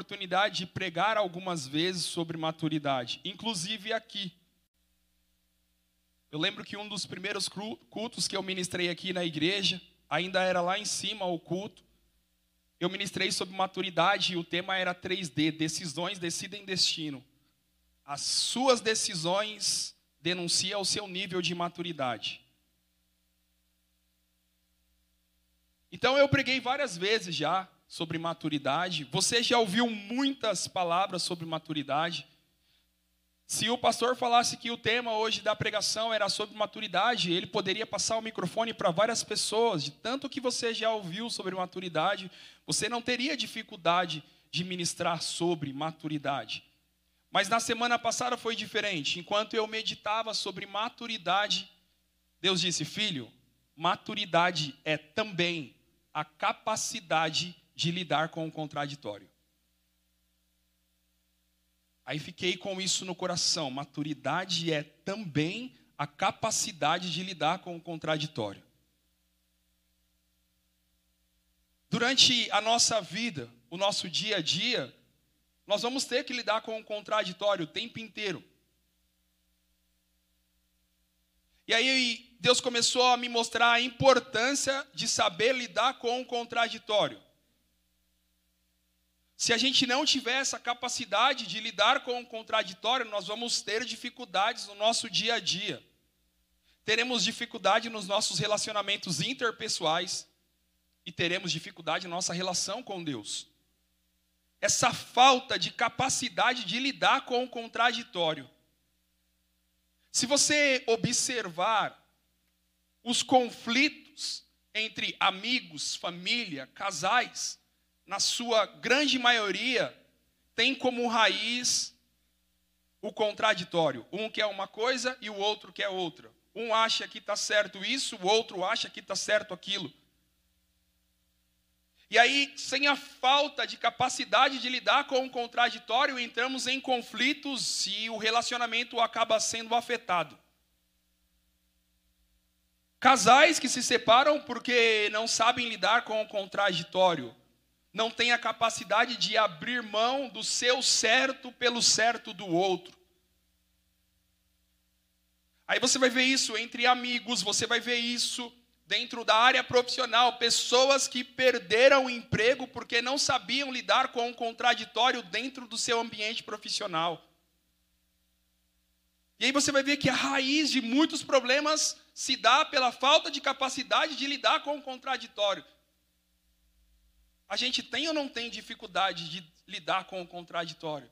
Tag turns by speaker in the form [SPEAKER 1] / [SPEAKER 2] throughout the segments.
[SPEAKER 1] oportunidade de pregar algumas vezes sobre maturidade, inclusive aqui. Eu lembro que um dos primeiros cultos que eu ministrei aqui na igreja, ainda era lá em cima o culto, eu ministrei sobre maturidade e o tema era 3D: decisões decidem destino. As suas decisões denunciam o seu nível de maturidade. Então eu preguei várias vezes já sobre maturidade. Você já ouviu muitas palavras sobre maturidade. Se o pastor falasse que o tema hoje da pregação era sobre maturidade, ele poderia passar o microfone para várias pessoas. De tanto que você já ouviu sobre maturidade, você não teria dificuldade de ministrar sobre maturidade. Mas na semana passada foi diferente. Enquanto eu meditava sobre maturidade, Deus disse: Filho, maturidade é também a capacidade de lidar com o contraditório. Aí fiquei com isso no coração. Maturidade é também a capacidade de lidar com o contraditório. Durante a nossa vida, o nosso dia a dia, nós vamos ter que lidar com o contraditório o tempo inteiro. E aí Deus começou a me mostrar a importância de saber lidar com o contraditório. Se a gente não tiver essa capacidade de lidar com o contraditório, nós vamos ter dificuldades no nosso dia a dia. Teremos dificuldade nos nossos relacionamentos interpessoais e teremos dificuldade na nossa relação com Deus. Essa falta de capacidade de lidar com o contraditório. Se você observar os conflitos entre amigos, família, casais, na sua grande maioria, tem como raiz o contraditório. Um quer uma coisa e o outro quer outra. Um acha que está certo isso, o outro acha que está certo aquilo. E aí, sem a falta de capacidade de lidar com o contraditório, entramos em conflitos e o relacionamento acaba sendo afetado. Casais que se separam porque não sabem lidar com o contraditório não tem a capacidade de abrir mão do seu certo pelo certo do outro. Aí você vai ver isso entre amigos, você vai ver isso dentro da área profissional, pessoas que perderam o emprego porque não sabiam lidar com o contraditório dentro do seu ambiente profissional. E aí você vai ver que a raiz de muitos problemas se dá pela falta de capacidade de lidar com o contraditório. A gente tem ou não tem dificuldade de lidar com o contraditório?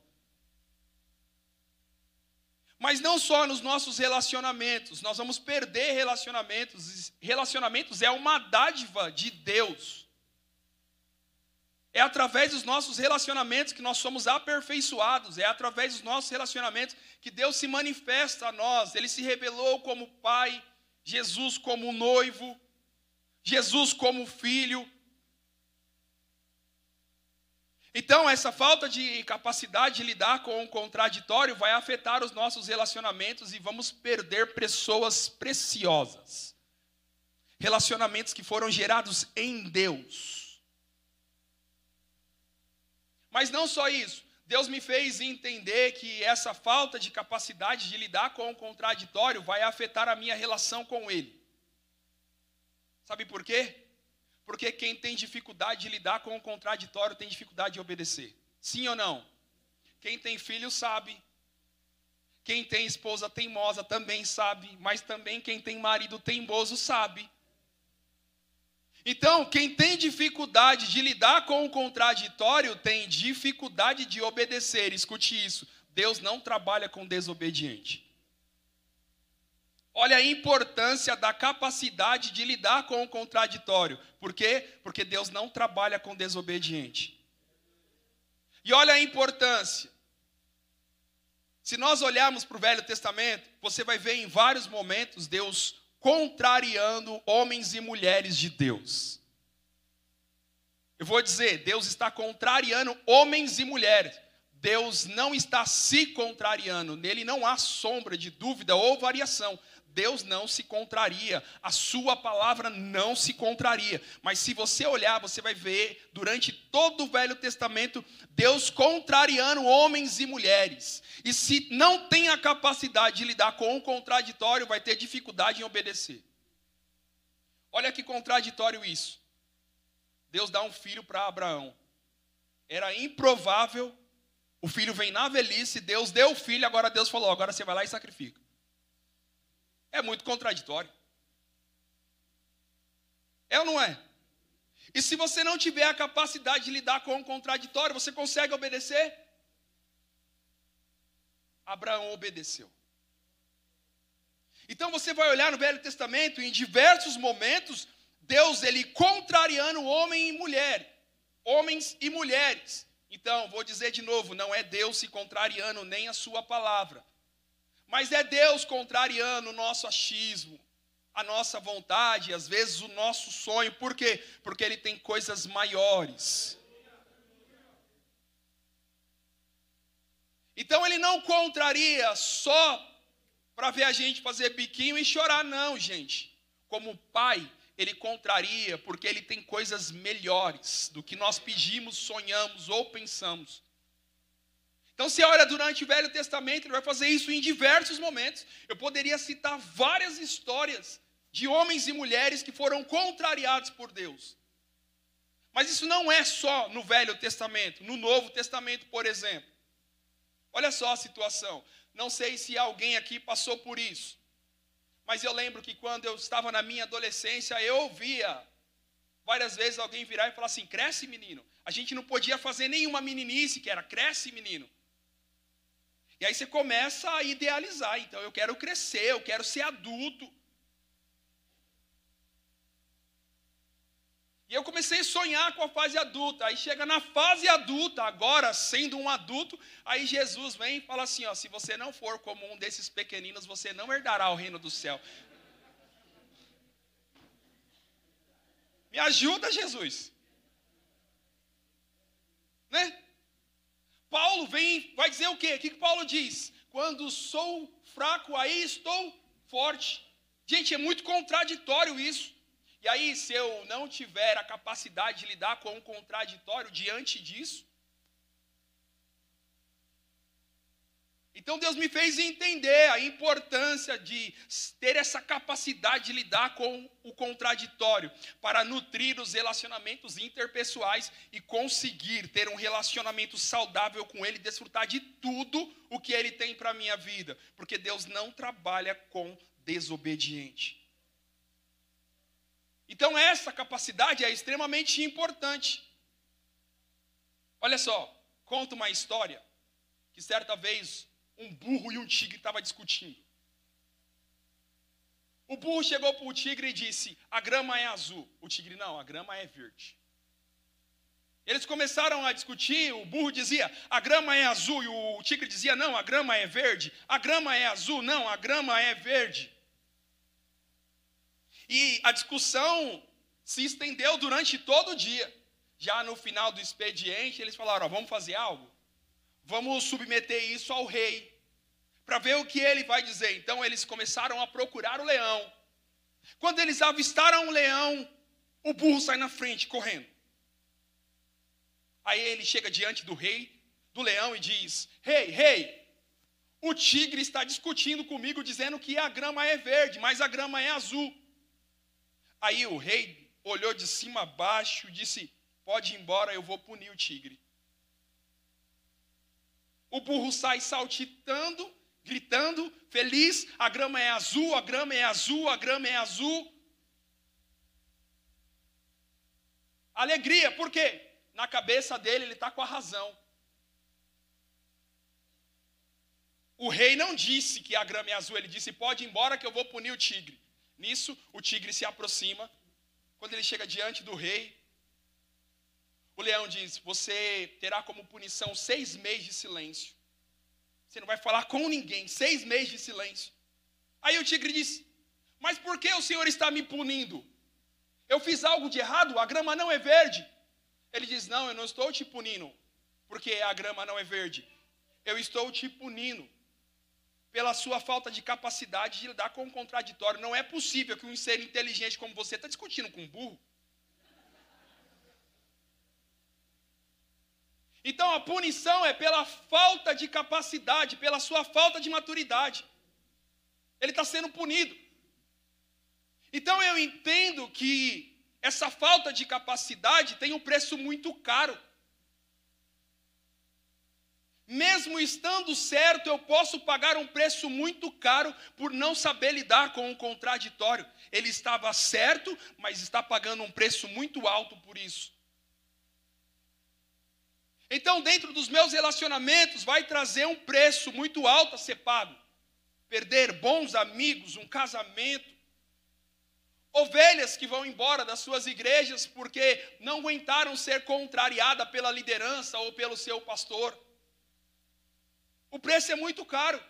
[SPEAKER 1] Mas não só nos nossos relacionamentos, nós vamos perder relacionamentos. Relacionamentos é uma dádiva de Deus. É através dos nossos relacionamentos que nós somos aperfeiçoados, é através dos nossos relacionamentos que Deus se manifesta a nós. Ele se revelou como Pai, Jesus como noivo, Jesus como filho, então, essa falta de capacidade de lidar com o contraditório vai afetar os nossos relacionamentos e vamos perder pessoas preciosas. Relacionamentos que foram gerados em Deus. Mas não só isso. Deus me fez entender que essa falta de capacidade de lidar com o contraditório vai afetar a minha relação com Ele. Sabe por quê? Porque quem tem dificuldade de lidar com o contraditório tem dificuldade de obedecer. Sim ou não? Quem tem filho sabe. Quem tem esposa teimosa também sabe. Mas também quem tem marido teimoso sabe. Então, quem tem dificuldade de lidar com o contraditório tem dificuldade de obedecer. Escute isso. Deus não trabalha com desobediente. Olha a importância da capacidade de lidar com o contraditório. Por quê? Porque Deus não trabalha com desobediente. E olha a importância. Se nós olharmos para o Velho Testamento, você vai ver em vários momentos Deus contrariando homens e mulheres de Deus. Eu vou dizer, Deus está contrariando homens e mulheres. Deus não está se contrariando, nele não há sombra de dúvida ou variação. Deus não se contraria, a sua palavra não se contraria. Mas se você olhar, você vai ver durante todo o Velho Testamento Deus contrariando homens e mulheres. E se não tem a capacidade de lidar com o contraditório, vai ter dificuldade em obedecer. Olha que contraditório isso. Deus dá um filho para Abraão. Era improvável. O filho vem na velhice, Deus deu o filho, agora Deus falou: agora você vai lá e sacrifica. É muito contraditório. É ou não é? E se você não tiver a capacidade de lidar com o contraditório, você consegue obedecer? Abraão obedeceu. Então você vai olhar no Velho Testamento, em diversos momentos, Deus ele contrariando homem e mulher, homens e mulheres. Então, vou dizer de novo, não é Deus se contrariando nem a sua palavra. Mas é Deus contrariando o nosso achismo, a nossa vontade, às vezes o nosso sonho. Por quê? Porque Ele tem coisas maiores. Então Ele não contraria só para ver a gente fazer biquinho e chorar, não, gente. Como pai, Ele contraria porque Ele tem coisas melhores do que nós pedimos, sonhamos ou pensamos. Então, se olha durante o Velho Testamento, ele vai fazer isso em diversos momentos. Eu poderia citar várias histórias de homens e mulheres que foram contrariados por Deus. Mas isso não é só no Velho Testamento, no Novo Testamento, por exemplo. Olha só a situação. Não sei se alguém aqui passou por isso. Mas eu lembro que quando eu estava na minha adolescência, eu ouvia várias vezes alguém virar e falar assim: cresce, menino. A gente não podia fazer nenhuma meninice, que era cresce, menino. E aí você começa a idealizar. Então, eu quero crescer, eu quero ser adulto. E eu comecei a sonhar com a fase adulta. Aí chega na fase adulta, agora sendo um adulto, aí Jesus vem e fala assim: ó, se você não for como um desses pequeninos, você não herdará o reino do céu. Me ajuda, Jesus. Né? Paulo vem, vai dizer o quê? O que, que Paulo diz? Quando sou fraco, aí estou forte. Gente, é muito contraditório isso. E aí, se eu não tiver a capacidade de lidar com o contraditório diante disso, Então Deus me fez entender a importância de ter essa capacidade de lidar com o contraditório, para nutrir os relacionamentos interpessoais e conseguir ter um relacionamento saudável com Ele, desfrutar de tudo o que Ele tem para a minha vida, porque Deus não trabalha com desobediente. Então, essa capacidade é extremamente importante. Olha só, conta uma história que certa vez um burro e um tigre estavam discutindo. O burro chegou para o tigre e disse: A grama é azul. O tigre, não, a grama é verde. Eles começaram a discutir. O burro dizia: A grama é azul. E o tigre dizia: Não, a grama é verde. A grama é azul. Não, a grama é verde. E a discussão se estendeu durante todo o dia. Já no final do expediente, eles falaram: Vamos fazer algo? Vamos submeter isso ao rei, para ver o que ele vai dizer. Então eles começaram a procurar o leão. Quando eles avistaram o leão, o burro sai na frente, correndo. Aí ele chega diante do rei, do leão, e diz: Rei, hey, rei, hey, o tigre está discutindo comigo, dizendo que a grama é verde, mas a grama é azul. Aí o rei olhou de cima a baixo e disse: Pode ir embora, eu vou punir o tigre. O burro sai saltitando, gritando, feliz. A grama é azul, a grama é azul, a grama é azul. Alegria, por quê? Na cabeça dele ele está com a razão. O rei não disse que a grama é azul, ele disse: pode ir embora que eu vou punir o tigre. Nisso, o tigre se aproxima. Quando ele chega diante do rei, o leão diz: Você terá como punição seis meses de silêncio. Você não vai falar com ninguém, seis meses de silêncio. Aí o tigre diz: Mas por que o Senhor está me punindo? Eu fiz algo de errado? A grama não é verde. Ele diz: Não, eu não estou te punindo, porque a grama não é verde. Eu estou te punindo, pela sua falta de capacidade de lidar com o contraditório. Não é possível que um ser inteligente como você está discutindo com um burro. Então a punição é pela falta de capacidade, pela sua falta de maturidade. Ele está sendo punido. Então eu entendo que essa falta de capacidade tem um preço muito caro. Mesmo estando certo, eu posso pagar um preço muito caro por não saber lidar com o contraditório. Ele estava certo, mas está pagando um preço muito alto por isso. Então, dentro dos meus relacionamentos, vai trazer um preço muito alto a ser pago. Perder bons amigos, um casamento, ovelhas que vão embora das suas igrejas porque não aguentaram ser contrariada pela liderança ou pelo seu pastor. O preço é muito caro.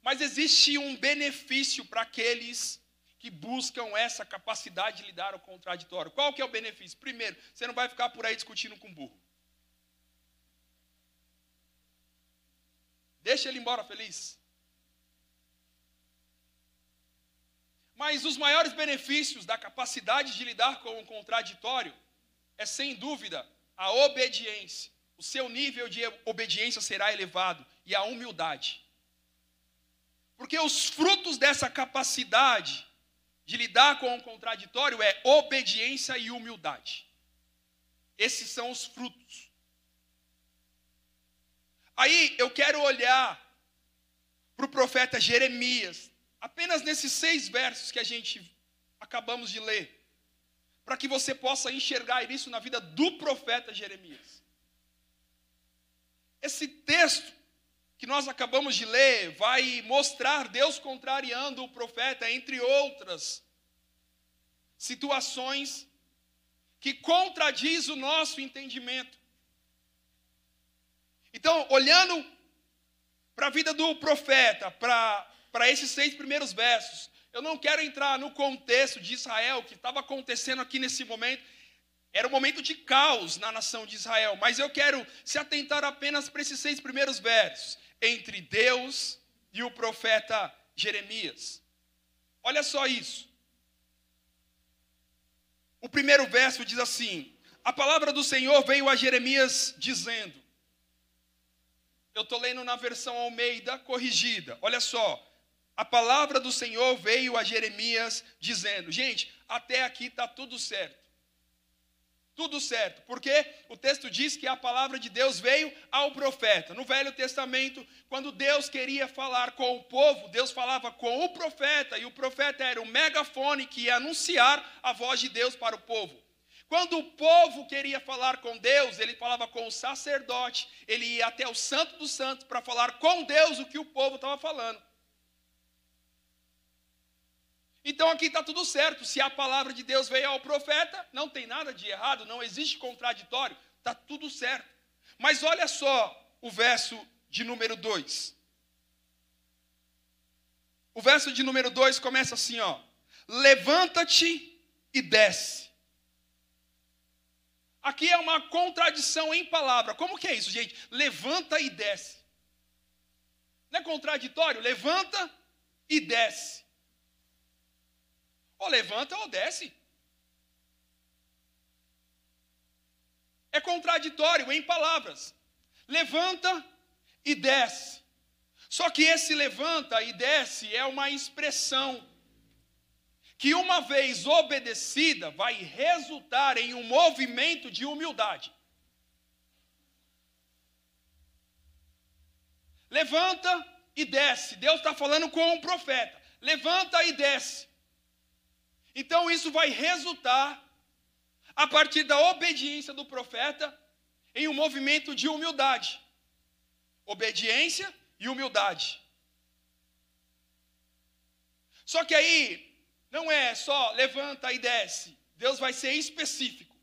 [SPEAKER 1] Mas existe um benefício para aqueles que buscam essa capacidade de lidar com o contraditório. Qual que é o benefício? Primeiro, você não vai ficar por aí discutindo com burro. Deixa ele embora feliz. Mas os maiores benefícios da capacidade de lidar com o contraditório é, sem dúvida, a obediência. O seu nível de obediência será elevado e a humildade. Porque os frutos dessa capacidade de lidar com o contraditório é obediência e humildade. Esses são os frutos. Aí eu quero olhar para o profeta Jeremias, apenas nesses seis versos que a gente acabamos de ler, para que você possa enxergar isso na vida do profeta Jeremias. Esse texto que nós acabamos de ler vai mostrar Deus contrariando o profeta, entre outras situações que contradiz o nosso entendimento. Então, olhando para a vida do profeta, para esses seis primeiros versos, eu não quero entrar no contexto de Israel, que estava acontecendo aqui nesse momento, era um momento de caos na nação de Israel, mas eu quero se atentar apenas para esses seis primeiros versos entre Deus e o profeta Jeremias. Olha só isso. O primeiro verso diz assim: A palavra do Senhor veio a Jeremias dizendo. Eu estou lendo na versão Almeida corrigida. Olha só. A palavra do Senhor veio a Jeremias dizendo: Gente, até aqui está tudo certo tudo certo, porque o texto diz que a palavra de Deus veio ao profeta. No Velho Testamento, quando Deus queria falar com o povo, Deus falava com o profeta, e o profeta era o megafone que ia anunciar a voz de Deus para o povo. Quando o povo queria falar com Deus, ele falava com o sacerdote, ele ia até o Santo dos Santos para falar com Deus o que o povo estava falando. Então aqui está tudo certo. Se a palavra de Deus veio ao profeta, não tem nada de errado, não existe contraditório, está tudo certo. Mas olha só o verso de número 2. O verso de número 2 começa assim, ó: Levanta-te e desce. Aqui é uma contradição em palavra. Como que é isso, gente? Levanta e desce. Não é contraditório? Levanta e desce. Ou levanta ou desce. É contraditório em palavras. Levanta e desce. Só que esse levanta e desce é uma expressão que, uma vez obedecida, vai resultar em um movimento de humildade. Levanta e desce. Deus está falando com o profeta. Levanta e desce. Então isso vai resultar, a partir da obediência do profeta, em um movimento de humildade. Obediência e humildade. Só que aí, não é só levanta e desce. Deus vai ser específico.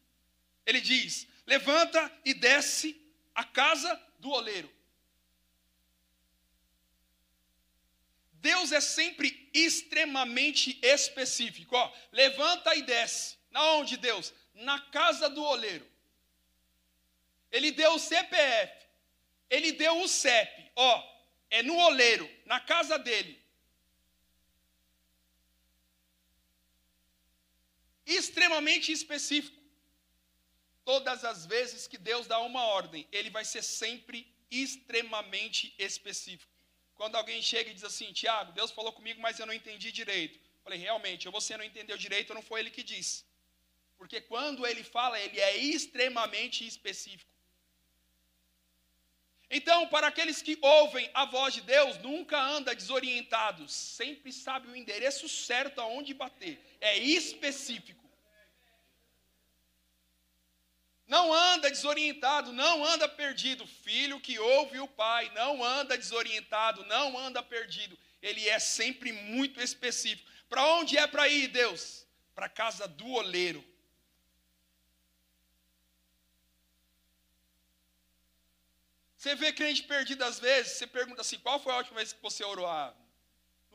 [SPEAKER 1] Ele diz: levanta e desce a casa do oleiro. Deus é sempre extremamente específico. Ó, levanta e desce. Na onde Deus? Na casa do oleiro. Ele deu o CPF. Ele deu o CEP. Ó, é no oleiro, na casa dele. Extremamente específico. Todas as vezes que Deus dá uma ordem, ele vai ser sempre extremamente específico. Quando alguém chega e diz assim, Tiago, Deus falou comigo, mas eu não entendi direito. Eu falei, realmente, ou você não entendeu direito, ou não foi ele que disse. Porque quando ele fala, ele é extremamente específico. Então, para aqueles que ouvem a voz de Deus, nunca anda desorientados, sempre sabe o endereço certo aonde bater. É específico. Não anda desorientado, não anda perdido. Filho que ouve o pai, não anda desorientado, não anda perdido. Ele é sempre muito específico. Para onde é para ir, Deus? Para a casa do oleiro. Você vê crente perdido às vezes, você pergunta assim: qual foi a última vez que você orou? Ah,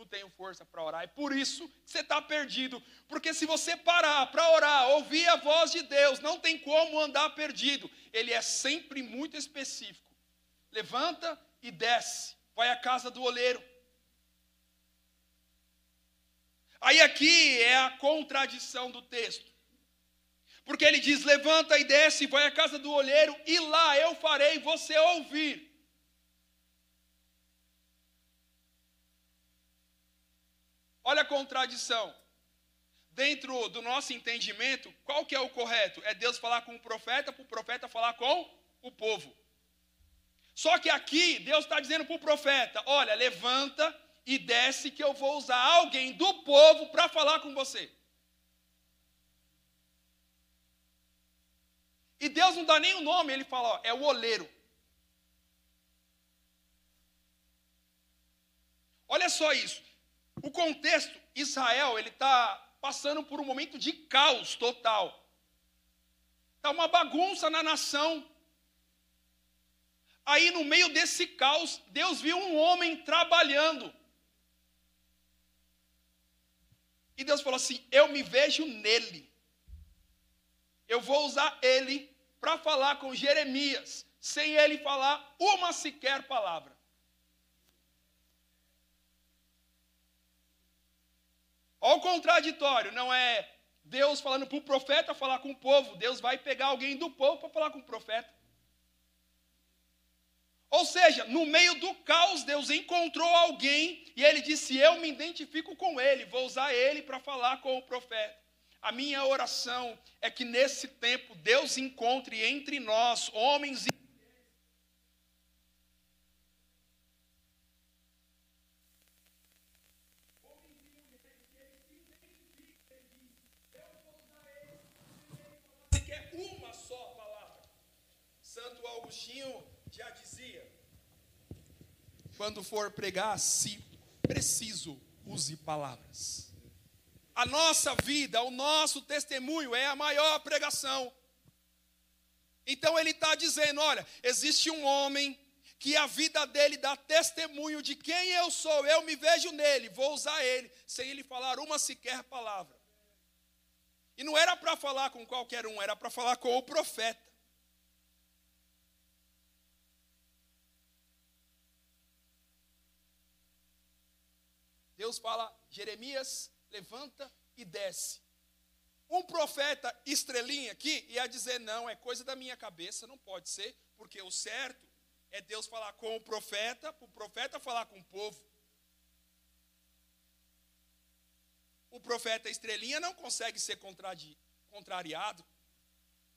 [SPEAKER 1] não tenho força para orar. É por isso você está perdido. Porque se você parar para orar, ouvir a voz de Deus, não tem como andar perdido. Ele é sempre muito específico. Levanta e desce. Vai à casa do oleiro. Aí aqui é a contradição do texto. Porque ele diz: levanta e desce, vai à casa do olheiro, e lá eu farei você ouvir. Olha a contradição. Dentro do nosso entendimento, qual que é o correto? É Deus falar com o profeta, para o profeta falar com o povo. Só que aqui, Deus está dizendo para o profeta: olha, levanta e desce, que eu vou usar alguém do povo para falar com você. E Deus não dá nem o nome, ele fala, ó, é o oleiro. Olha só isso. O contexto, Israel, ele está passando por um momento de caos total. Está uma bagunça na nação. Aí, no meio desse caos, Deus viu um homem trabalhando. E Deus falou assim: Eu me vejo nele. Eu vou usar ele para falar com Jeremias, sem ele falar uma sequer palavra. Olha o contraditório, não é Deus falando para o profeta falar com o povo, Deus vai pegar alguém do povo para falar com o profeta. Ou seja, no meio do caos, Deus encontrou alguém e ele disse: Eu me identifico com ele, vou usar ele para falar com o profeta. A minha oração é que nesse tempo Deus encontre entre nós homens e uma só palavra. Santo Agostinho já dizia: quando for pregar, se preciso, use palavras. A nossa vida, o nosso testemunho é a maior pregação. Então ele está dizendo: olha, existe um homem que a vida dele dá testemunho de quem eu sou, eu me vejo nele, vou usar ele, sem ele falar uma sequer palavra. E não era para falar com qualquer um, era para falar com o profeta. Deus fala, Jeremias levanta e desce. Um profeta estrelinha aqui ia dizer: não, é coisa da minha cabeça, não pode ser, porque o certo é Deus falar com o profeta, o profeta falar com o povo. O profeta estrelinha não consegue ser contrariado,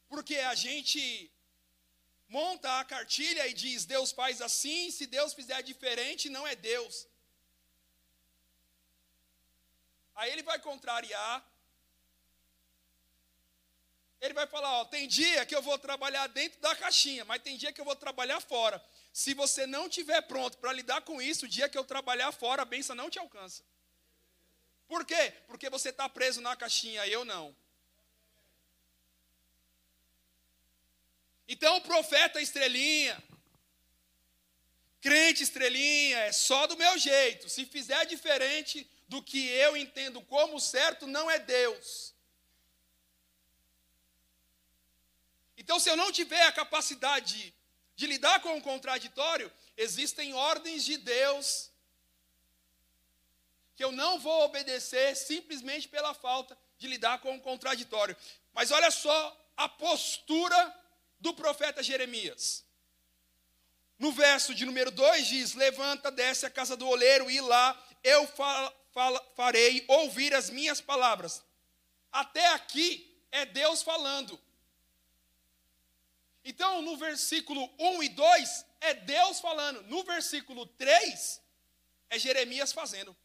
[SPEAKER 1] porque a gente monta a cartilha e diz: Deus faz assim, se Deus fizer diferente, não é Deus. Aí ele vai contrariar. Ele vai falar: ó, tem dia que eu vou trabalhar dentro da caixinha, mas tem dia que eu vou trabalhar fora. Se você não estiver pronto para lidar com isso, o dia que eu trabalhar fora, a benção não te alcança. Por quê? Porque você está preso na caixinha, eu não. Então profeta estrelinha, crente estrelinha, é só do meu jeito. Se fizer diferente, do que eu entendo como certo não é Deus. Então, se eu não tiver a capacidade de lidar com o contraditório, existem ordens de Deus que eu não vou obedecer simplesmente pela falta de lidar com o contraditório. Mas olha só a postura do profeta Jeremias. No verso de número 2 diz: Levanta, desce a casa do oleiro e lá eu farei ouvir as minhas palavras. Até aqui é Deus falando. Então, no versículo 1 e 2 é Deus falando. No versículo 3 é Jeremias fazendo.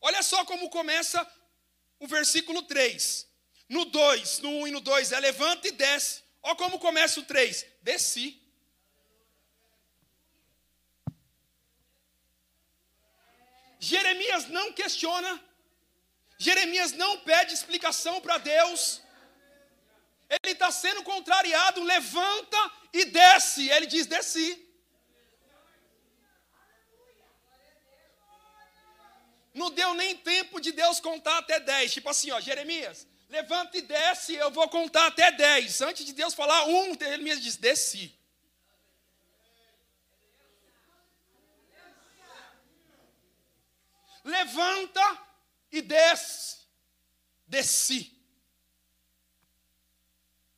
[SPEAKER 1] Olha só como começa o versículo 3. No 2, no 1 e no 2 é levanta e desce. Olha como começa o 3. Desci. Jeremias não questiona. Jeremias não pede explicação para Deus. Ele está sendo contrariado, levanta e desce. Ele diz: desci. Não deu nem tempo de Deus contar até 10. Tipo assim, ó, Jeremias, levanta e desce, eu vou contar até 10. Antes de Deus falar um, Jeremias diz: desci. Levanta e desce. Desci.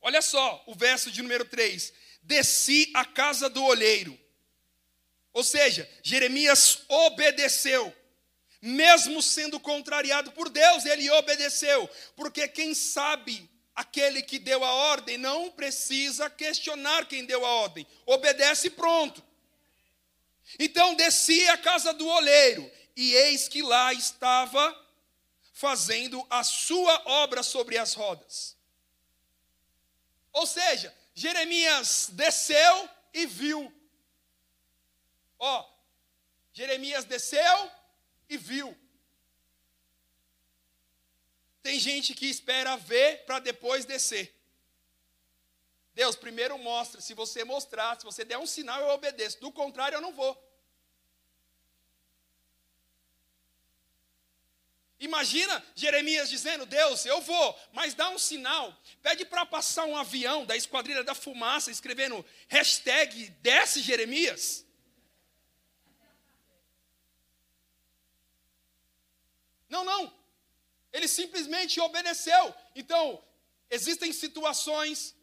[SPEAKER 1] Olha só o verso de número 3. Desci a casa do olheiro. Ou seja, Jeremias obedeceu mesmo sendo contrariado por Deus, ele obedeceu, porque quem sabe aquele que deu a ordem não precisa questionar quem deu a ordem, obedece pronto. Então desci à casa do oleiro, e eis que lá estava fazendo a sua obra sobre as rodas. Ou seja, Jeremias desceu e viu. Ó, Jeremias desceu e viu. Tem gente que espera ver para depois descer. Deus, primeiro mostra. Se você mostrar, se você der um sinal, eu obedeço. Do contrário, eu não vou. Imagina Jeremias dizendo: Deus, eu vou, mas dá um sinal. Pede para passar um avião da esquadrilha da fumaça, escrevendo hashtag desce Jeremias. Não, não. Ele simplesmente obedeceu. Então, existem situações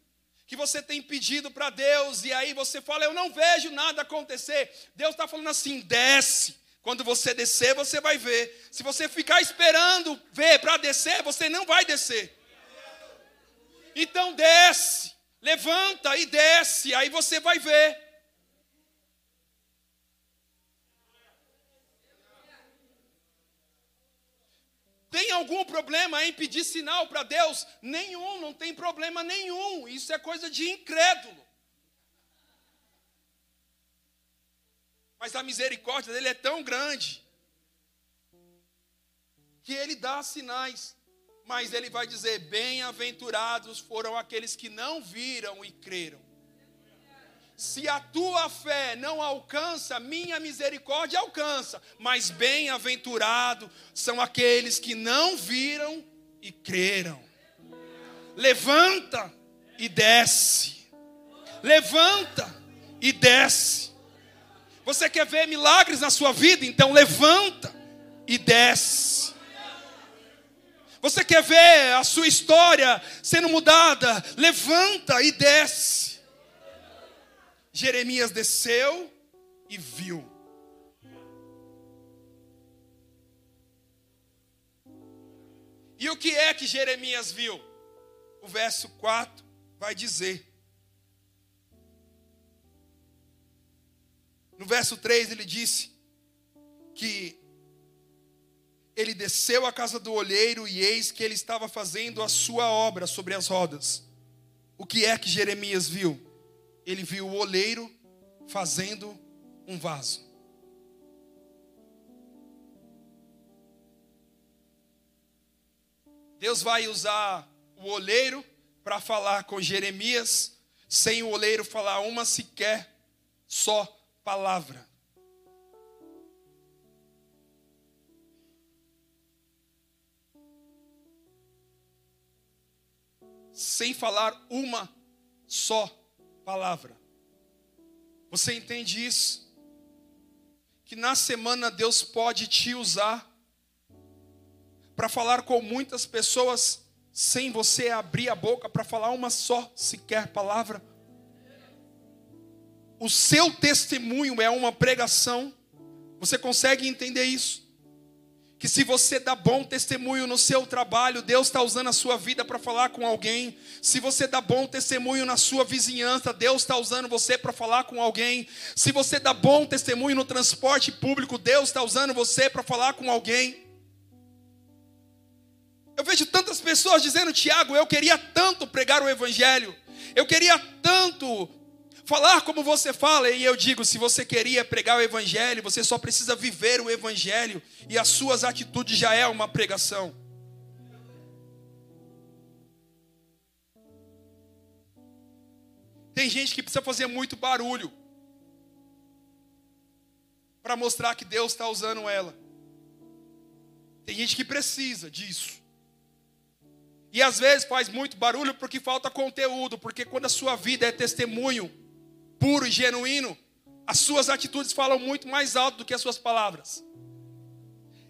[SPEAKER 1] que você tem pedido para Deus e aí você fala, eu não vejo nada acontecer. Deus está falando assim: desce. Quando você descer, você vai ver. Se você ficar esperando ver para descer, você não vai descer. Então desce, levanta e desce, aí você vai ver. Tem algum problema em pedir sinal para Deus? Nenhum, não tem problema nenhum. Isso é coisa de incrédulo. Mas a misericórdia dele é tão grande que ele dá sinais. Mas ele vai dizer: Bem-aventurados foram aqueles que não viram e creram. Se a tua fé não alcança, minha misericórdia alcança. Mas bem-aventurado são aqueles que não viram e creram. Levanta e desce. Levanta e desce. Você quer ver milagres na sua vida? Então levanta e desce. Você quer ver a sua história sendo mudada? Levanta e desce. Jeremias desceu e viu. E o que é que Jeremias viu? O verso 4 vai dizer. No verso 3 ele disse que ele desceu à casa do olheiro e eis que ele estava fazendo a sua obra sobre as rodas. O que é que Jeremias viu? ele viu o oleiro fazendo um vaso. Deus vai usar o oleiro para falar com Jeremias, sem o oleiro falar uma sequer só palavra. Sem falar uma só palavra. Você entende isso? Que na semana Deus pode te usar para falar com muitas pessoas sem você abrir a boca para falar uma só sequer palavra. O seu testemunho é uma pregação. Você consegue entender isso? Que se você dá bom testemunho no seu trabalho, Deus está usando a sua vida para falar com alguém. Se você dá bom testemunho na sua vizinhança, Deus está usando você para falar com alguém. Se você dá bom testemunho no transporte público, Deus está usando você para falar com alguém. Eu vejo tantas pessoas dizendo, Tiago, eu queria tanto pregar o Evangelho, eu queria tanto falar como você fala. E eu digo: se você queria pregar o Evangelho, você só precisa viver o Evangelho, e as suas atitudes já é uma pregação. Tem gente que precisa fazer muito barulho para mostrar que Deus está usando ela. Tem gente que precisa disso. E às vezes faz muito barulho porque falta conteúdo, porque quando a sua vida é testemunho puro e genuíno, as suas atitudes falam muito mais alto do que as suas palavras.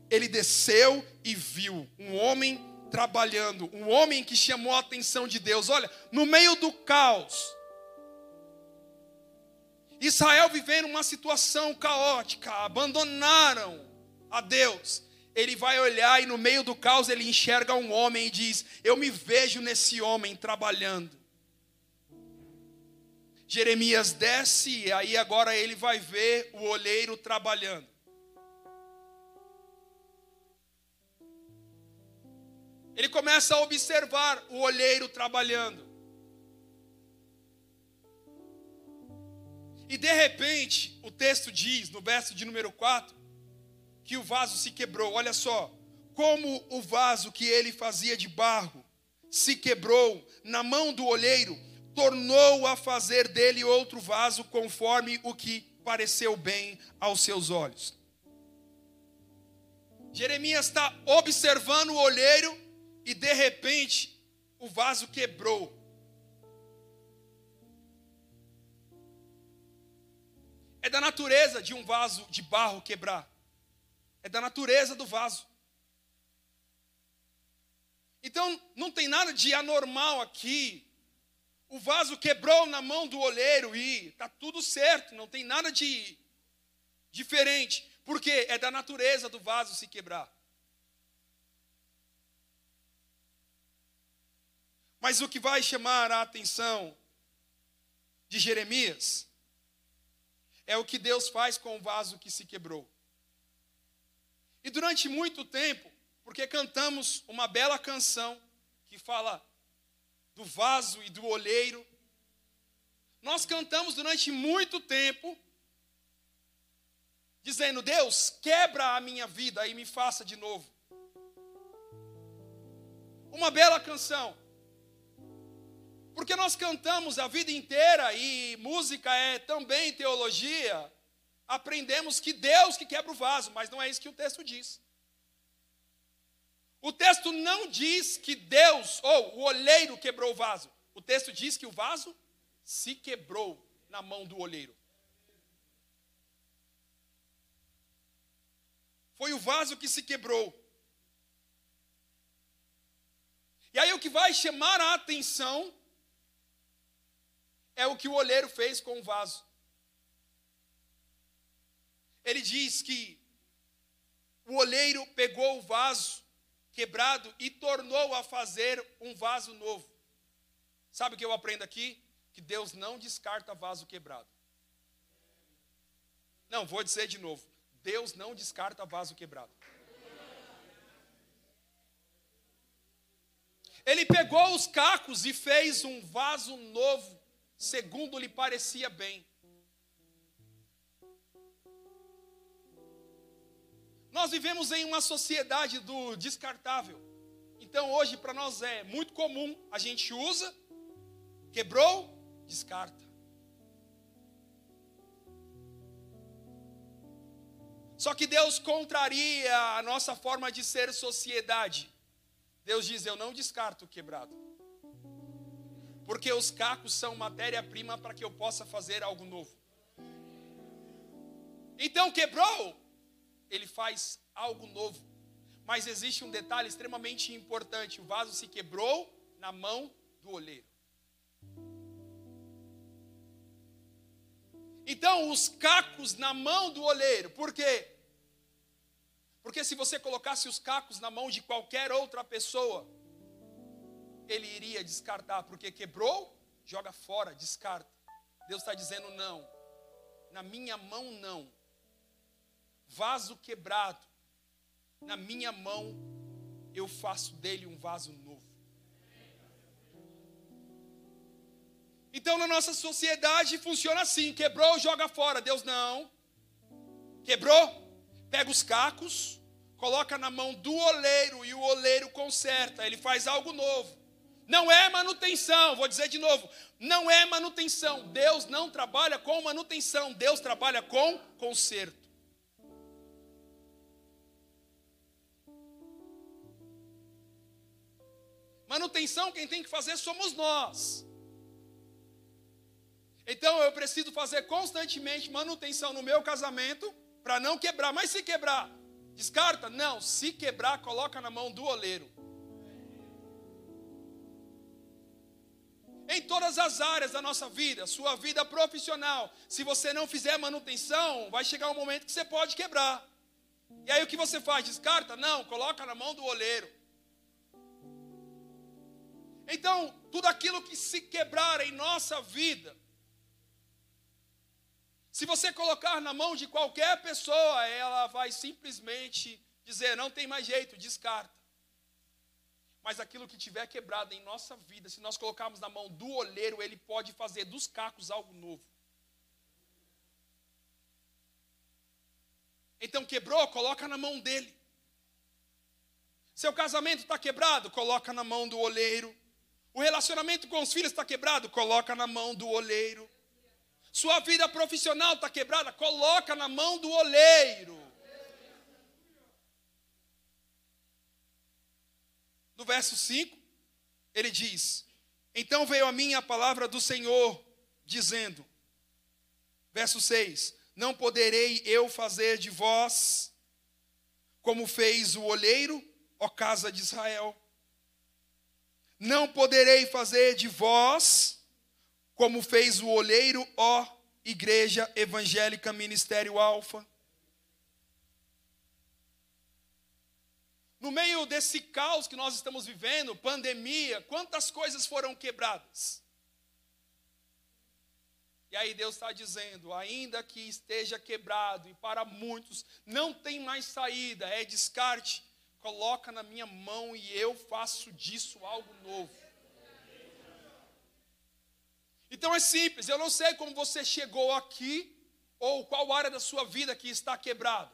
[SPEAKER 1] Ele desceu e viu um homem trabalhando, um homem que chamou a atenção de Deus. Olha, no meio do caos, Israel vivendo uma situação caótica, abandonaram a Deus. Ele vai olhar e no meio do caos ele enxerga um homem e diz: Eu me vejo nesse homem trabalhando. Jeremias desce e aí agora ele vai ver o olheiro trabalhando. Ele começa a observar o olheiro trabalhando. E de repente, o texto diz, no verso de número 4, que o vaso se quebrou. Olha só, como o vaso que ele fazia de barro se quebrou na mão do olheiro, tornou a fazer dele outro vaso conforme o que pareceu bem aos seus olhos. Jeremias está observando o olheiro e de repente o vaso quebrou. É da natureza de um vaso de barro quebrar. É da natureza do vaso. Então, não tem nada de anormal aqui o vaso quebrou na mão do olheiro e está tudo certo, não tem nada de diferente, porque é da natureza do vaso se quebrar. Mas o que vai chamar a atenção de Jeremias é o que Deus faz com o vaso que se quebrou. E durante muito tempo, porque cantamos uma bela canção que fala do vaso e do olheiro. Nós cantamos durante muito tempo, dizendo: Deus, quebra a minha vida e me faça de novo. Uma bela canção. Porque nós cantamos a vida inteira e música é também teologia. Aprendemos que Deus que quebra o vaso, mas não é isso que o texto diz. O texto não diz que Deus ou o olheiro quebrou o vaso. O texto diz que o vaso se quebrou na mão do olheiro. Foi o vaso que se quebrou. E aí o que vai chamar a atenção é o que o olheiro fez com o vaso. Ele diz que o olheiro pegou o vaso quebrado e tornou a fazer um vaso novo. Sabe o que eu aprendo aqui? Que Deus não descarta vaso quebrado. Não, vou dizer de novo. Deus não descarta vaso quebrado. Ele pegou os cacos e fez um vaso novo, segundo lhe parecia bem. Nós vivemos em uma sociedade do descartável. Então hoje para nós é muito comum, a gente usa, quebrou, descarta. Só que Deus contraria a nossa forma de ser sociedade. Deus diz: Eu não descarto o quebrado. Porque os cacos são matéria-prima para que eu possa fazer algo novo. Então quebrou, ele faz algo novo. Mas existe um detalhe extremamente importante: o vaso se quebrou na mão do oleiro. Então, os cacos na mão do oleiro, por quê? Porque se você colocasse os cacos na mão de qualquer outra pessoa, ele iria descartar, porque quebrou, joga fora, descarta. Deus está dizendo não, na minha mão não. Vaso quebrado, na minha mão eu faço dele um vaso novo. Então, na nossa sociedade funciona assim: quebrou, joga fora. Deus não. Quebrou, pega os cacos, coloca na mão do oleiro e o oleiro conserta. Ele faz algo novo. Não é manutenção, vou dizer de novo, não é manutenção. Deus não trabalha com manutenção, Deus trabalha com conserto. Manutenção quem tem que fazer somos nós. Então eu preciso fazer constantemente manutenção no meu casamento para não quebrar. Mas se quebrar, descarta? Não, se quebrar, coloca na mão do oleiro. Em todas as áreas da nossa vida, sua vida profissional, se você não fizer manutenção, vai chegar um momento que você pode quebrar. E aí o que você faz? Descarta? Não, coloca na mão do oleiro. Então, tudo aquilo que se quebrar em nossa vida, se você colocar na mão de qualquer pessoa, ela vai simplesmente dizer: não tem mais jeito, descarta. Mas aquilo que tiver quebrado em nossa vida, se nós colocarmos na mão do olheiro, ele pode fazer dos cacos algo novo. Então quebrou, coloca na mão dele. Seu casamento está quebrado, coloca na mão do oleiro. O relacionamento com os filhos está quebrado, coloca na mão do oleiro. Sua vida profissional está quebrada, coloca na mão do oleiro. No verso 5, ele diz: Então veio a mim a palavra do Senhor, dizendo, verso 6: Não poderei eu fazer de vós como fez o olheiro, ó casa de Israel. Não poderei fazer de vós como fez o olheiro, ó Igreja Evangélica Ministério Alfa. No meio desse caos que nós estamos vivendo, pandemia, quantas coisas foram quebradas? E aí Deus está dizendo: ainda que esteja quebrado, e para muitos não tem mais saída, é descarte, coloca na minha mão e eu faço disso algo novo. Então é simples, eu não sei como você chegou aqui, ou qual área da sua vida que está quebrada.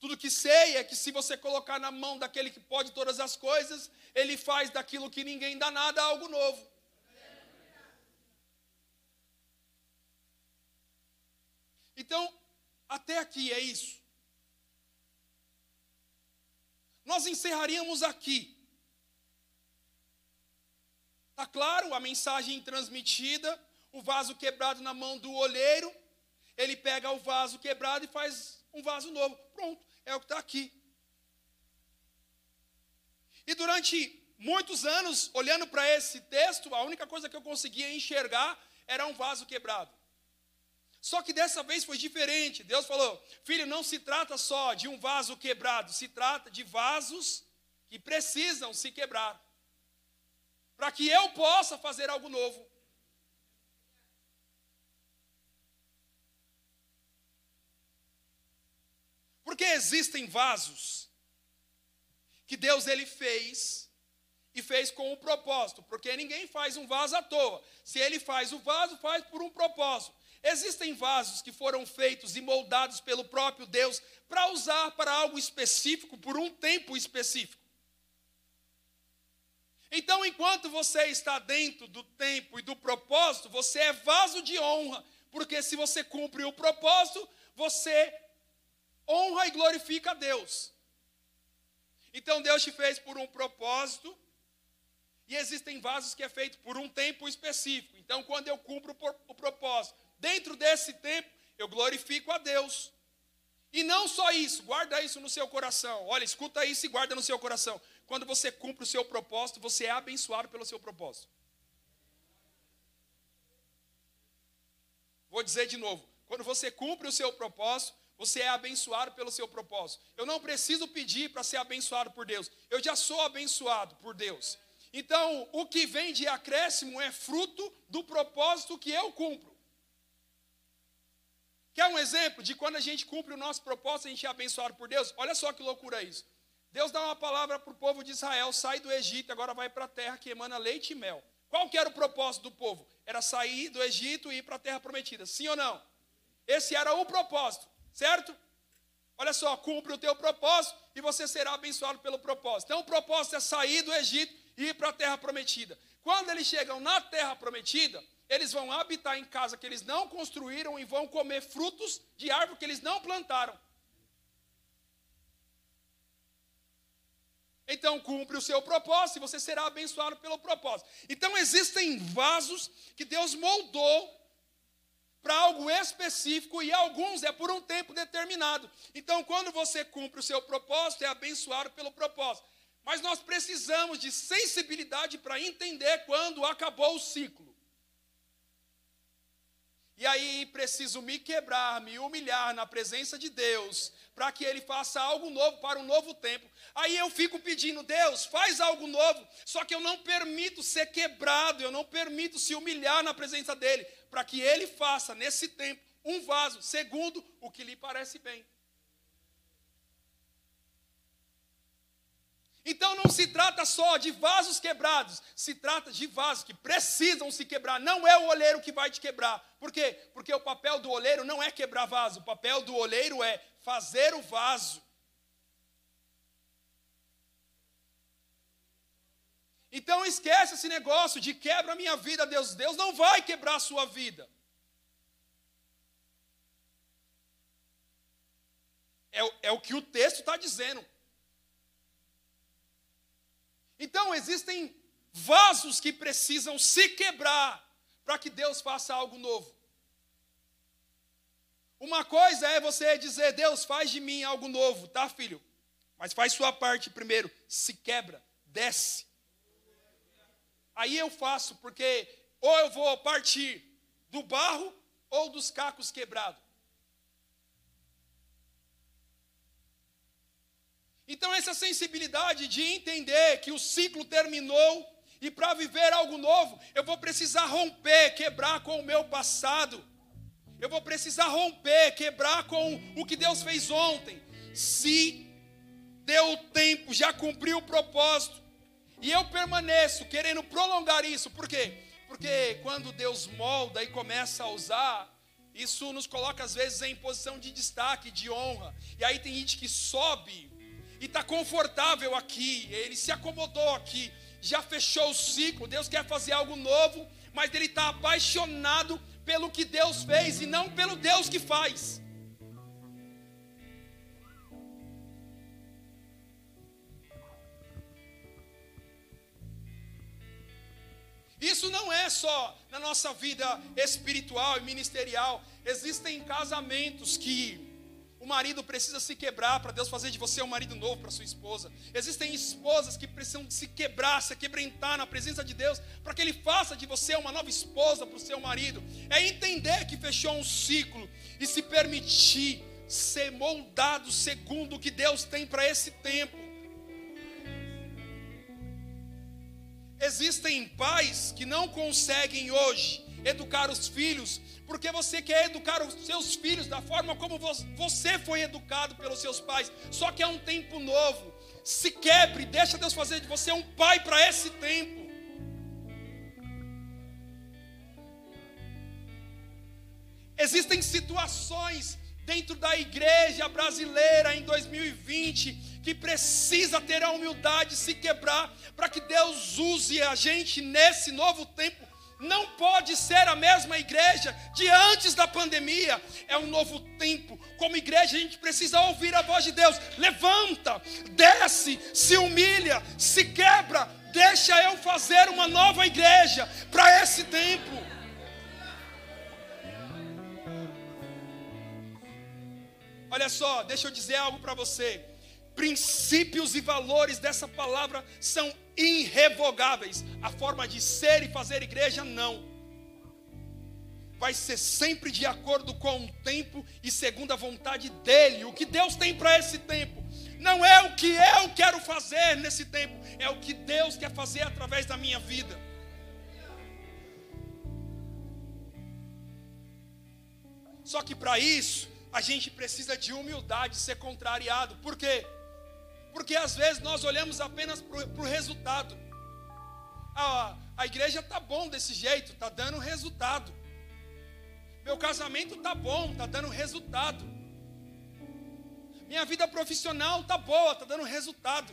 [SPEAKER 1] Tudo que sei é que se você colocar na mão daquele que pode todas as coisas, ele faz daquilo que ninguém dá nada algo novo. Então, até aqui é isso. Nós encerraríamos aqui. Está claro a mensagem transmitida, o vaso quebrado na mão do olheiro, ele pega o vaso quebrado e faz um vaso novo. Pronto, é o que está aqui. E durante muitos anos, olhando para esse texto, a única coisa que eu conseguia enxergar era um vaso quebrado. Só que dessa vez foi diferente. Deus falou: Filho, não se trata só de um vaso quebrado, se trata de vasos que precisam se quebrar para que eu possa fazer algo novo. Porque existem vasos que Deus ele fez e fez com um propósito, porque ninguém faz um vaso à toa. Se ele faz o vaso, faz por um propósito. Existem vasos que foram feitos e moldados pelo próprio Deus para usar para algo específico por um tempo específico. Então, enquanto você está dentro do tempo e do propósito, você é vaso de honra, porque se você cumpre o propósito, você honra e glorifica a Deus. Então, Deus te fez por um propósito, E existem vasos que é feito por um tempo específico. Então, quando eu cumpro o propósito, dentro desse tempo, eu glorifico a Deus. E não só isso, guarda isso no seu coração. Olha, escuta isso e guarda no seu coração. Quando você cumpre o seu propósito, você é abençoado pelo seu propósito. Vou dizer de novo: quando você cumpre o seu propósito, você é abençoado pelo seu propósito. Eu não preciso pedir para ser abençoado por Deus. Eu já sou abençoado por Deus. Então, o que vem de acréscimo é fruto do propósito que eu cumpro. Quer um exemplo de quando a gente cumpre o nosso propósito, a gente é abençoado por Deus? Olha só que loucura isso. Deus dá uma palavra para o povo de Israel, sai do Egito, agora vai para a terra que emana leite e mel. Qual que era o propósito do povo? Era sair do Egito e ir para a terra prometida. Sim ou não? Esse era o propósito, certo? Olha só, cumpre o teu propósito e você será abençoado pelo propósito. Então o propósito é sair do Egito e ir para a terra prometida. Quando eles chegam na terra prometida, eles vão habitar em casa que eles não construíram e vão comer frutos de árvore que eles não plantaram. Então cumpre o seu propósito e você será abençoado pelo propósito. Então existem vasos que Deus moldou para algo específico e alguns é por um tempo determinado. Então quando você cumpre o seu propósito é abençoado pelo propósito. Mas nós precisamos de sensibilidade para entender quando acabou o ciclo. E aí preciso me quebrar, me humilhar na presença de Deus, para que Ele faça algo novo para um novo tempo. Aí eu fico pedindo, Deus, faz algo novo, só que eu não permito ser quebrado, eu não permito se humilhar na presença dEle, para que Ele faça nesse tempo um vaso, segundo o que lhe parece bem. Então não se trata só de vasos quebrados, se trata de vasos que precisam se quebrar. Não é o oleiro que vai te quebrar. Por quê? Porque o papel do oleiro não é quebrar vaso, o papel do oleiro é fazer o vaso. Então esquece esse negócio de quebra a minha vida, Deus. Deus não vai quebrar a sua vida. É, é o que o texto está dizendo. Então, existem vasos que precisam se quebrar para que Deus faça algo novo. Uma coisa é você dizer, Deus, faz de mim algo novo, tá, filho? Mas faz sua parte primeiro, se quebra, desce. Aí eu faço, porque ou eu vou partir do barro ou dos cacos quebrados. Então, essa sensibilidade de entender que o ciclo terminou e para viver algo novo, eu vou precisar romper, quebrar com o meu passado. Eu vou precisar romper, quebrar com o que Deus fez ontem. Se deu o tempo, já cumpriu o propósito, e eu permaneço querendo prolongar isso, por quê? Porque quando Deus molda e começa a usar, isso nos coloca às vezes em posição de destaque, de honra. E aí tem gente que sobe está confortável aqui, ele se acomodou aqui, já fechou o ciclo. Deus quer fazer algo novo, mas ele está apaixonado pelo que Deus fez e não pelo Deus que faz. Isso não é só na nossa vida espiritual e ministerial. Existem casamentos que o marido precisa se quebrar para Deus fazer de você um marido novo para sua esposa. Existem esposas que precisam se quebrar, se quebrentar na presença de Deus, para que Ele faça de você uma nova esposa para o seu marido. É entender que fechou um ciclo e se permitir ser moldado segundo o que Deus tem para esse tempo. Existem pais que não conseguem hoje educar os filhos porque você quer educar os seus filhos da forma como você foi educado pelos seus pais. Só que é um tempo novo. Se quebre, deixa Deus fazer de você um pai para esse tempo. Existem situações dentro da igreja brasileira em 2020 que precisa ter a humildade de se quebrar para que Deus use a gente nesse novo tempo não pode ser a mesma igreja de antes da pandemia. É um novo tempo. Como igreja, a gente precisa ouvir a voz de Deus. Levanta, desce, se humilha, se quebra, Deixa eu fazer uma nova igreja para esse tempo. Olha só, deixa eu dizer algo para você. Princípios e valores dessa palavra são irrevogáveis. A forma de ser e fazer igreja, não. Vai ser sempre de acordo com o tempo e segundo a vontade dEle. O que Deus tem para esse tempo. Não é o que eu quero fazer nesse tempo, é o que Deus quer fazer através da minha vida. Só que para isso, a gente precisa de humildade, ser contrariado. Por quê? Porque às vezes nós olhamos apenas para o resultado. Ah, a igreja está bom desse jeito, está dando resultado. Meu casamento está bom, está dando resultado. Minha vida profissional está boa, está dando resultado.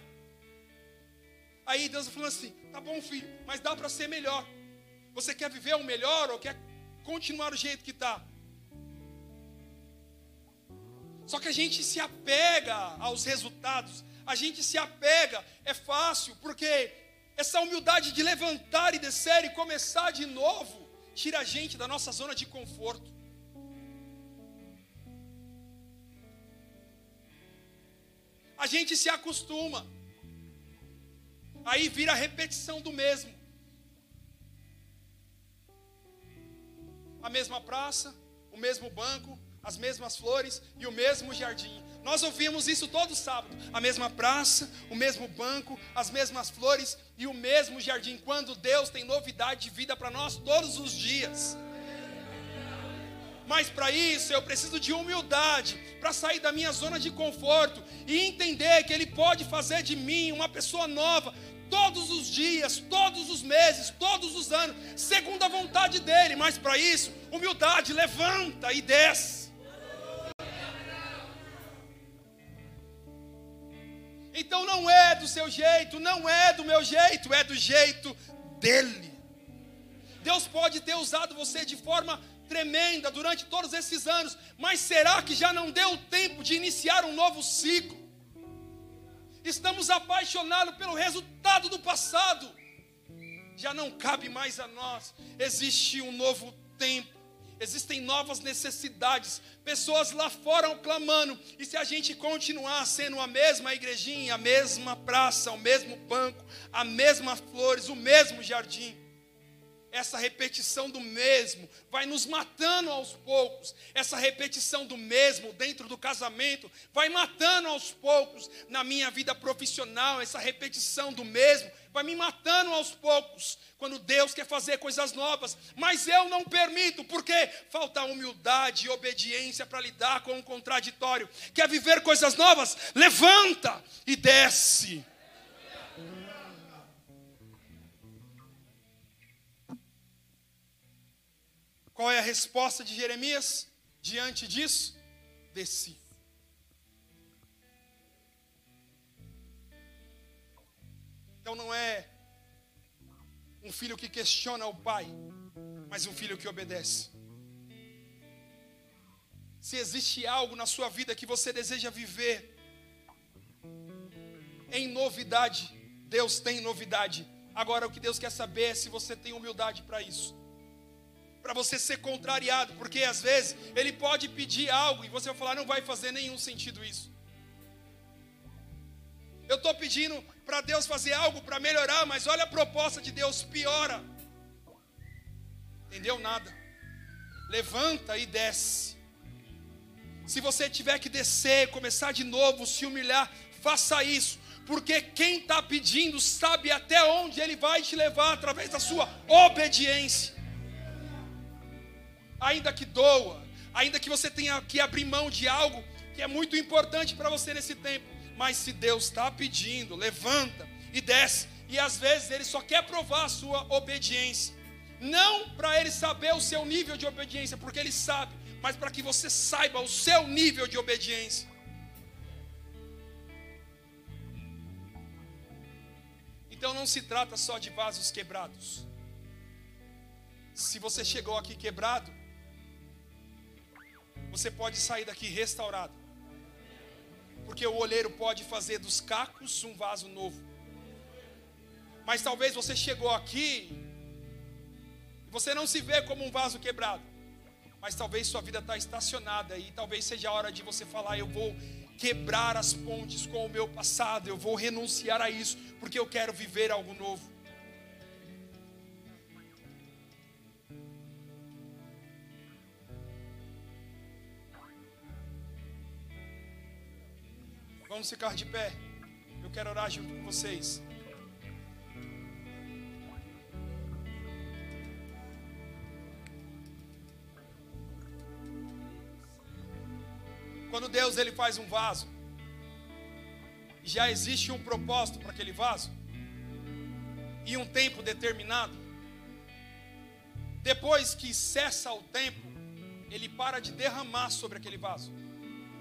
[SPEAKER 1] Aí Deus falou assim: tá bom, filho, mas dá para ser melhor. Você quer viver o melhor ou quer continuar do jeito que está? Só que a gente se apega aos resultados, a gente se apega, é fácil, porque essa humildade de levantar e descer e começar de novo, tira a gente da nossa zona de conforto. A gente se acostuma, aí vira a repetição do mesmo. A mesma praça, o mesmo banco, as mesmas flores e o mesmo jardim. Nós ouvimos isso todo sábado. A mesma praça, o mesmo banco, as mesmas flores e o mesmo jardim. Quando Deus tem novidade de vida para nós todos os dias. Mas para isso eu preciso de humildade, para sair da minha zona de conforto e entender que Ele pode fazer de mim uma pessoa nova todos os dias, todos os meses, todos os anos, segundo a vontade dEle. Mas para isso, humildade, levanta e desce. Então não é do seu jeito, não é do meu jeito, é do jeito dele. Deus pode ter usado você de forma tremenda durante todos esses anos, mas será que já não deu tempo de iniciar um novo ciclo? Estamos apaixonados pelo resultado do passado, já não cabe mais a nós, existe um novo tempo existem novas necessidades, pessoas lá fora clamando, e se a gente continuar sendo a mesma igrejinha, a mesma praça, o mesmo banco, a mesma flores, o mesmo jardim, essa repetição do mesmo vai nos matando aos poucos. Essa repetição do mesmo dentro do casamento vai matando aos poucos na minha vida profissional. Essa repetição do mesmo vai me matando aos poucos quando Deus quer fazer coisas novas. Mas eu não permito, porque falta humildade e obediência para lidar com o contraditório. Quer viver coisas novas? Levanta e desce. Qual é a resposta de Jeremias diante disso? Desci. Então não é um filho que questiona o pai, mas um filho que obedece. Se existe algo na sua vida que você deseja viver em novidade, Deus tem novidade. Agora o que Deus quer saber é se você tem humildade para isso para você ser contrariado, porque às vezes ele pode pedir algo e você vai falar, não vai fazer nenhum sentido isso. Eu estou pedindo para Deus fazer algo para melhorar, mas olha a proposta de Deus, piora. Entendeu nada? Levanta e desce. Se você tiver que descer, começar de novo, se humilhar, faça isso, porque quem está pedindo sabe até onde ele vai te levar através da sua obediência ainda que doa, ainda que você tenha que abrir mão de algo que é muito importante para você nesse tempo. Mas se Deus está pedindo, levanta e desce. E às vezes Ele só quer provar a sua obediência. Não para Ele saber o seu nível de obediência, porque Ele sabe, mas para que você saiba o seu nível de obediência. Então não se trata só de vasos quebrados. Se você chegou aqui quebrado, você pode sair daqui restaurado. Porque o olheiro pode fazer dos cacos um vaso novo. Mas talvez você chegou aqui e você não se vê como um vaso quebrado. Mas talvez sua vida está estacionada e talvez seja a hora de você falar: eu vou quebrar as pontes com o meu passado, eu vou renunciar a isso, porque eu quero viver algo novo. Vamos ficar de pé. Eu quero orar junto com vocês. Quando Deus ele faz um vaso, já existe um propósito para aquele vaso e um tempo determinado. Depois que cessa o tempo, ele para de derramar sobre aquele vaso.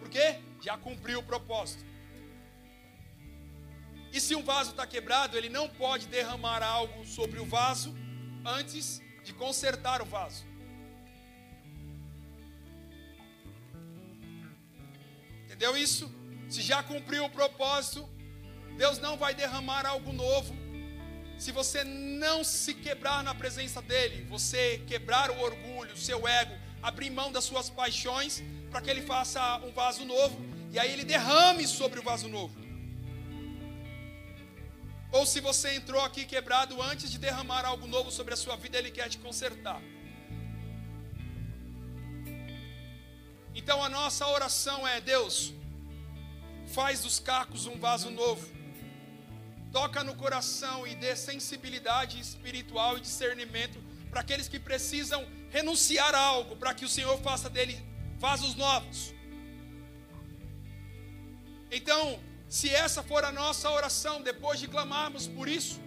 [SPEAKER 1] Por quê? Já cumpriu o propósito. E se um vaso está quebrado, ele não pode derramar algo sobre o vaso antes de consertar o vaso. Entendeu isso? Se já cumpriu o propósito, Deus não vai derramar algo novo. Se você não se quebrar na presença dEle, você quebrar o orgulho, o seu ego, abrir mão das suas paixões, para que Ele faça um vaso novo, e aí Ele derrame sobre o vaso novo. Ou se você entrou aqui quebrado antes de derramar algo novo sobre a sua vida, Ele quer te consertar. Então a nossa oração é: Deus, faz dos cacos um vaso novo. Toca no coração e dê sensibilidade espiritual e discernimento para aqueles que precisam renunciar a algo, para que o Senhor faça dele vasos novos. Então, se essa for a nossa oração, depois de clamarmos por isso,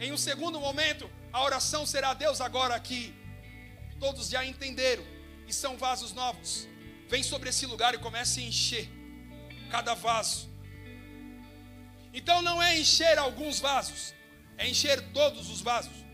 [SPEAKER 1] em um segundo momento, a oração será: Deus, agora aqui, todos já entenderam e são vasos novos. Vem sobre esse lugar e comece a encher cada vaso. Então não é encher alguns vasos, é encher todos os vasos.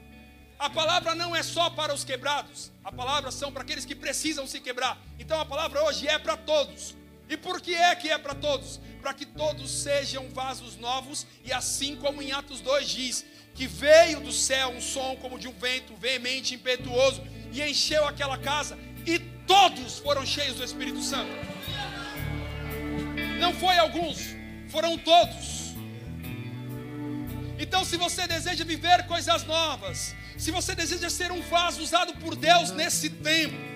[SPEAKER 1] A palavra não é só para os quebrados, a palavra são para aqueles que precisam se quebrar. Então a palavra hoje é para todos. E por que é que é para todos? Para que todos sejam vasos novos, e assim como em Atos 2 diz, que veio do céu um som como de um vento veemente, impetuoso, e encheu aquela casa, e todos foram cheios do Espírito Santo. Não foi alguns, foram todos. Então, se você deseja viver coisas novas, se você deseja ser um vaso usado por Deus nesse tempo,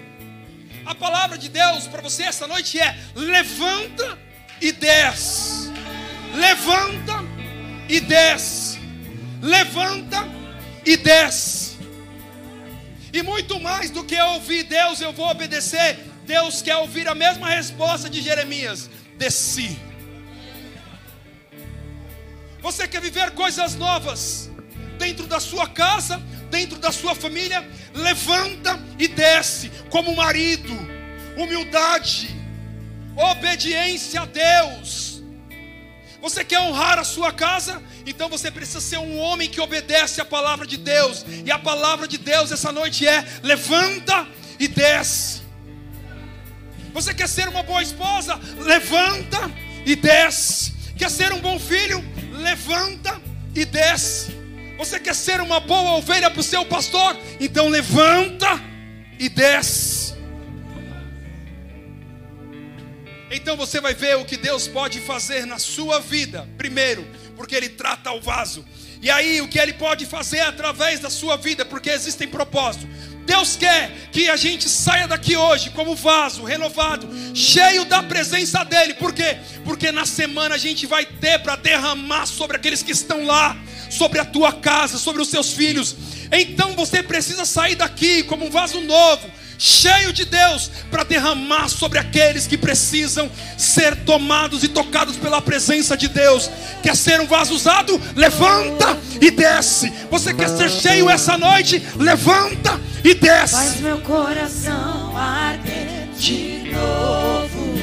[SPEAKER 1] a palavra de Deus para você essa noite é: levanta e desce. Levanta e desce. Levanta e desce. E muito mais do que ouvir Deus, eu vou obedecer. Deus quer ouvir a mesma resposta de Jeremias: desci. Você quer viver coisas novas dentro da sua casa, dentro da sua família, levanta e desce como marido, humildade, obediência a Deus. Você quer honrar a sua casa? Então você precisa ser um homem que obedece a palavra de Deus. E a palavra de Deus essa noite é: levanta e desce. Você quer ser uma boa esposa? Levanta e desce. Quer ser um bom filho? Levanta e desce. Você quer ser uma boa ovelha para o seu pastor? Então levanta e desce. Então você vai ver o que Deus pode fazer na sua vida, primeiro, porque Ele trata o vaso. E aí, o que Ele pode fazer através da sua vida, porque existem propósitos. Deus quer que a gente saia daqui hoje como vaso renovado, cheio da presença dEle. Por quê? Porque na semana a gente vai ter para derramar sobre aqueles que estão lá sobre a tua casa, sobre os seus filhos. Então você precisa sair daqui como um vaso novo, cheio de Deus, para derramar sobre aqueles que precisam ser tomados e tocados pela presença de Deus. Quer ser um vaso usado? Levanta e desce. Você quer ser cheio essa noite? Levanta e desce.
[SPEAKER 2] Faz meu coração arder de novo,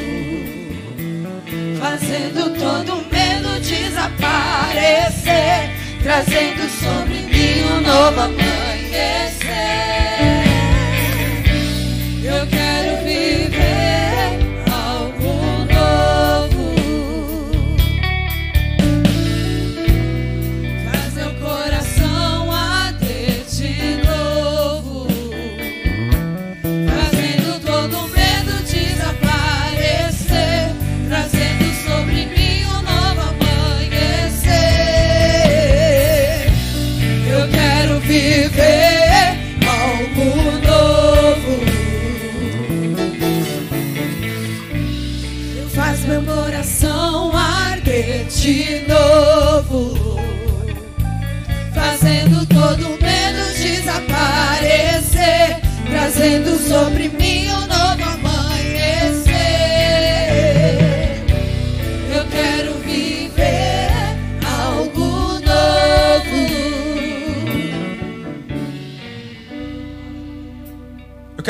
[SPEAKER 2] fazendo todo medo desaparecer trazendo sobre mim um novo amanhecer.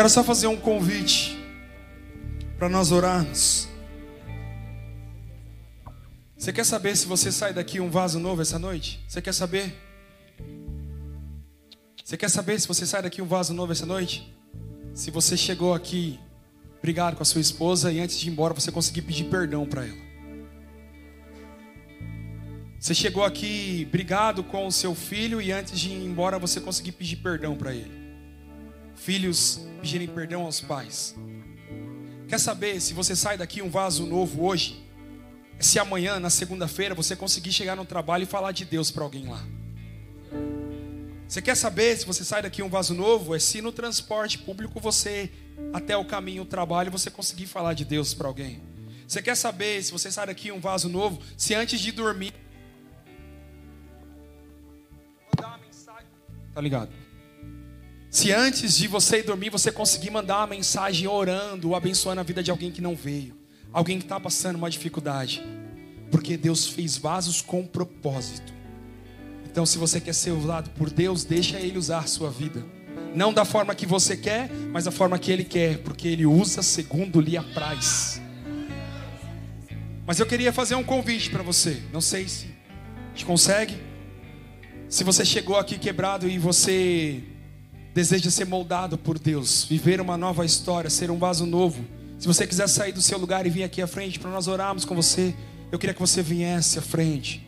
[SPEAKER 2] Quero
[SPEAKER 1] só fazer um convite para nós orarmos. Você quer saber se você sai daqui um vaso novo essa noite? Você quer saber? Você quer saber se você sai daqui um vaso novo essa noite? Se você chegou aqui brigado com a sua esposa e antes de ir embora você conseguir pedir perdão para ela. Você chegou aqui brigado com o seu filho e antes de ir embora você conseguir pedir perdão para ele. Filhos pedirem perdão aos pais. Quer saber se você sai daqui um vaso novo hoje? Se amanhã, na segunda-feira, você conseguir chegar no trabalho e falar de Deus para alguém lá. Você quer saber se você sai daqui um vaso novo? É se no transporte público você, até o caminho, o trabalho, você conseguir falar de Deus para alguém. Você quer saber se você sai daqui um vaso novo? Se antes de dormir. Uma mensagem. Tá ligado? Se antes de você ir dormir, você conseguir mandar uma mensagem orando, ou abençoando a vida de alguém que não veio, alguém que está passando uma dificuldade, porque Deus fez vasos com propósito. Então, se você quer ser usado por Deus, deixa Ele usar a sua vida. Não da forma que você quer, mas da forma que Ele quer, porque Ele usa segundo lhe apraz. Mas eu queria fazer um convite para você. Não sei se a gente consegue. Se você chegou aqui quebrado e você deseja ser moldado por Deus, viver uma nova história, ser um vaso novo. Se você quiser sair do seu lugar e vir aqui à frente para nós orarmos com você, eu queria que você viesse à frente.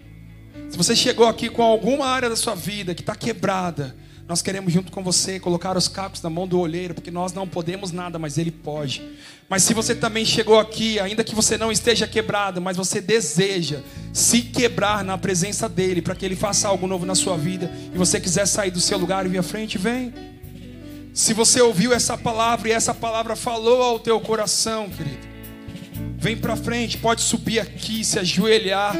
[SPEAKER 1] Se você chegou aqui com alguma área da sua vida que está quebrada, nós queremos junto com você colocar os cacos na mão do olheiro, porque nós não podemos nada, mas ele pode. Mas se você também chegou aqui, ainda que você não esteja quebrado, mas você deseja se quebrar na presença dele, para que ele faça algo novo na sua vida, e você quiser sair do seu lugar e vir à frente, vem. Se você ouviu essa palavra e essa palavra falou ao teu coração, querido, vem para frente, pode subir aqui, se ajoelhar.